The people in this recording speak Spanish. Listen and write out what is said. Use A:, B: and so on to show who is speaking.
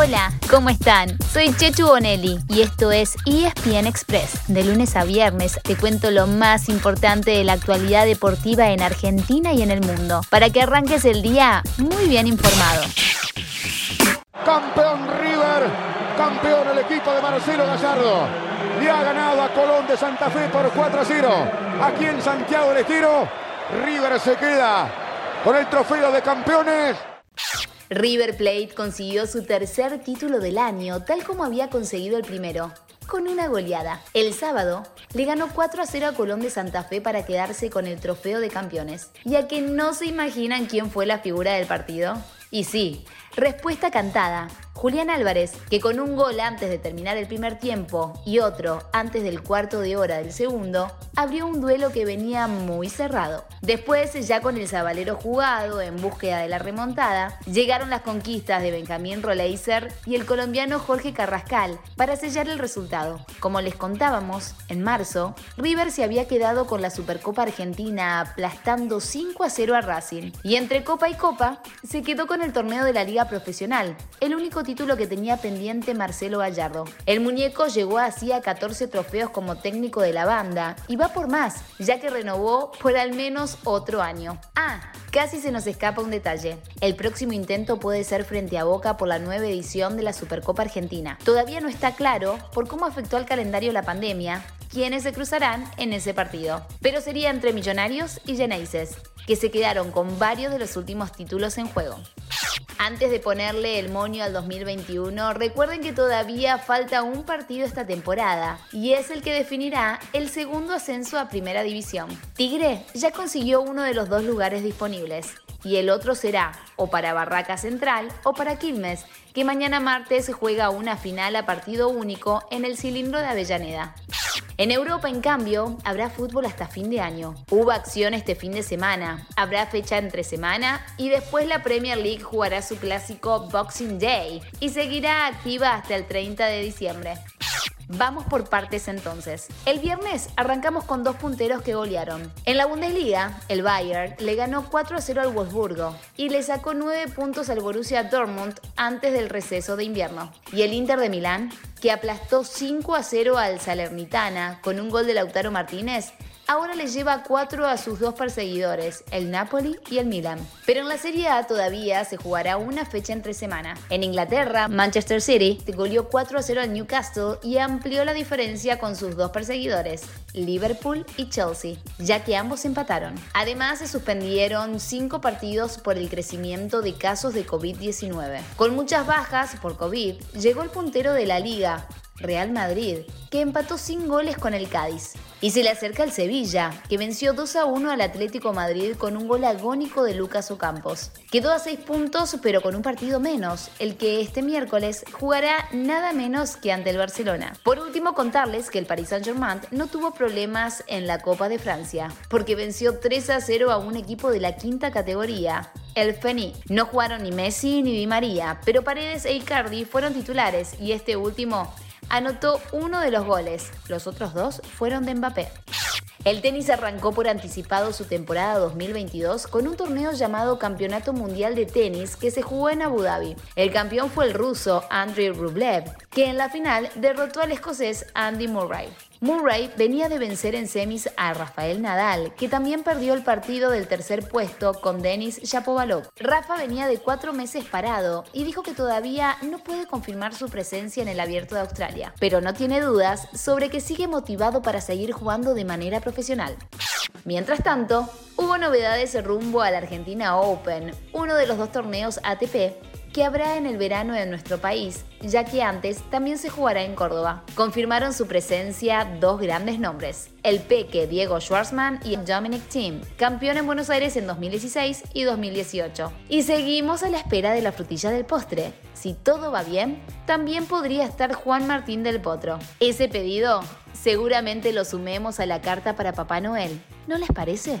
A: Hola, ¿cómo están? Soy Chechu Bonelli y esto es ESPN Express. De lunes a viernes te cuento lo más importante de la actualidad deportiva en Argentina y en el mundo, para que arranques el día muy bien informado.
B: Campeón River, campeón el equipo de Marcelo Gallardo. Le ha ganado a Colón de Santa Fe por 4 a 0. Aquí en Santiago del Estero, River se queda con el trofeo de campeones.
A: River Plate consiguió su tercer título del año, tal como había conseguido el primero, con una goleada. El sábado le ganó 4 a 0 a Colón de Santa Fe para quedarse con el trofeo de campeones. Ya que no se imaginan quién fue la figura del partido. Y sí, respuesta cantada. Julián Álvarez, que con un gol antes de terminar el primer tiempo y otro antes del cuarto de hora del segundo, abrió un duelo que venía muy cerrado. Después, ya con el Zabalero jugado en búsqueda de la remontada, llegaron las conquistas de Benjamín Roleiser y el colombiano Jorge Carrascal para sellar el resultado. Como les contábamos, en marzo, River se había quedado con la Supercopa Argentina aplastando 5 a 0 a Racing y entre Copa y Copa se quedó con el torneo de la Liga Profesional, el único título que tenía pendiente Marcelo Gallardo. El muñeco llegó así a 14 trofeos como técnico de la banda y va por más, ya que renovó por al menos otro año. Ah, casi se nos escapa un detalle. El próximo intento puede ser frente a Boca por la nueva edición de la Supercopa Argentina. Todavía no está claro por cómo afectó al calendario la pandemia, quienes se cruzarán en ese partido. Pero sería entre Millonarios y Geneises, que se quedaron con varios de los últimos títulos en juego. Antes de ponerle el moño al 2021, recuerden que todavía falta un partido esta temporada y es el que definirá el segundo ascenso a Primera División. Tigre ya consiguió uno de los dos lugares disponibles y el otro será o para Barraca Central o para Quilmes, que mañana martes juega una final a partido único en el cilindro de Avellaneda. En Europa, en cambio, habrá fútbol hasta fin de año. Hubo acción este fin de semana, habrá fecha entre semana y después la Premier League jugará su clásico Boxing Day y seguirá activa hasta el 30 de diciembre. Vamos por partes entonces. El viernes arrancamos con dos punteros que golearon. En la Bundesliga, el Bayern le ganó 4 a 0 al Wolfsburgo y le sacó 9 puntos al Borussia Dortmund antes del receso de invierno. Y el Inter de Milán, que aplastó 5 a 0 al Salernitana con un gol de Lautaro Martínez, ahora le lleva cuatro a sus dos perseguidores, el Napoli y el Milan. Pero en la Serie A todavía se jugará una fecha entre semana. En Inglaterra, Manchester City goleó 4 a 0 al Newcastle y amplió la diferencia con sus dos perseguidores, Liverpool y Chelsea, ya que ambos empataron. Además, se suspendieron cinco partidos por el crecimiento de casos de COVID-19. Con muchas bajas por COVID, llegó el puntero de la liga, Real Madrid, que empató sin goles con el Cádiz. Y se le acerca el Sevilla, que venció 2 a 1 al Atlético Madrid con un gol agónico de Lucas Ocampos. Quedó a 6 puntos, pero con un partido menos, el que este miércoles jugará nada menos que ante el Barcelona. Por último, contarles que el Paris Saint-Germain no tuvo problemas en la Copa de Francia, porque venció 3 a 0 a un equipo de la quinta categoría, el Feni. No jugaron ni Messi ni Di María, pero Paredes e Icardi fueron titulares y este último anotó uno de los goles. Los otros dos fueron de Mbappé. El tenis arrancó por anticipado su temporada 2022 con un torneo llamado Campeonato Mundial de Tenis que se jugó en Abu Dhabi. El campeón fue el ruso Andrei Rublev, que en la final derrotó al escocés Andy Murray. Murray venía de vencer en semis a Rafael Nadal, que también perdió el partido del tercer puesto con Denis Shapovalov. Rafa venía de cuatro meses parado y dijo que todavía no puede confirmar su presencia en el Abierto de Australia, pero no tiene dudas sobre que sigue motivado para seguir jugando de manera profesional. Mientras tanto, hubo novedades rumbo al Argentina Open, uno de los dos torneos ATP que habrá en el verano en nuestro país, ya que antes también se jugará en Córdoba. Confirmaron su presencia dos grandes nombres, el peque Diego Schwartzman y Dominic Thiem, campeón en Buenos Aires en 2016 y 2018. Y seguimos a la espera de la frutilla del postre. Si todo va bien, también podría estar Juan Martín del Potro. Ese pedido seguramente lo sumemos a la carta para Papá Noel. ¿No les parece?